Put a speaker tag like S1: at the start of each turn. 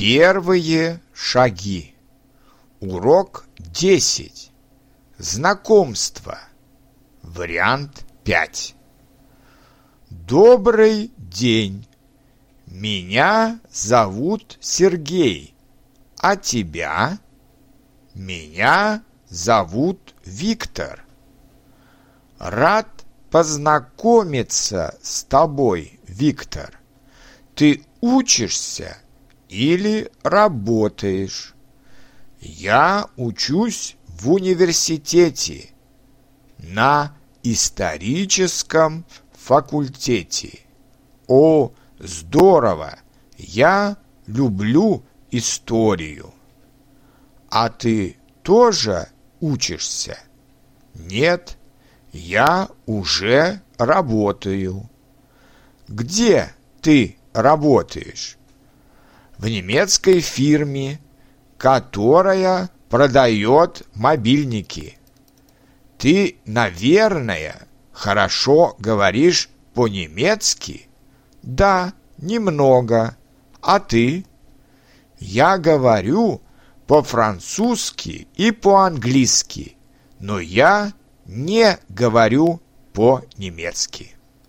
S1: Первые шаги. Урок 10. Знакомство. Вариант 5. Добрый день. Меня зовут Сергей. А тебя? Меня зовут Виктор. Рад познакомиться с тобой, Виктор. Ты учишься или работаешь? Я учусь в университете на историческом факультете. О, здорово! Я люблю историю. А ты тоже учишься? Нет, я уже работаю. Где ты работаешь? В немецкой фирме, которая продает мобильники. Ты, наверное, хорошо говоришь по-немецки? Да, немного. А ты? Я говорю по-французски и по-английски, но я не говорю по-немецки.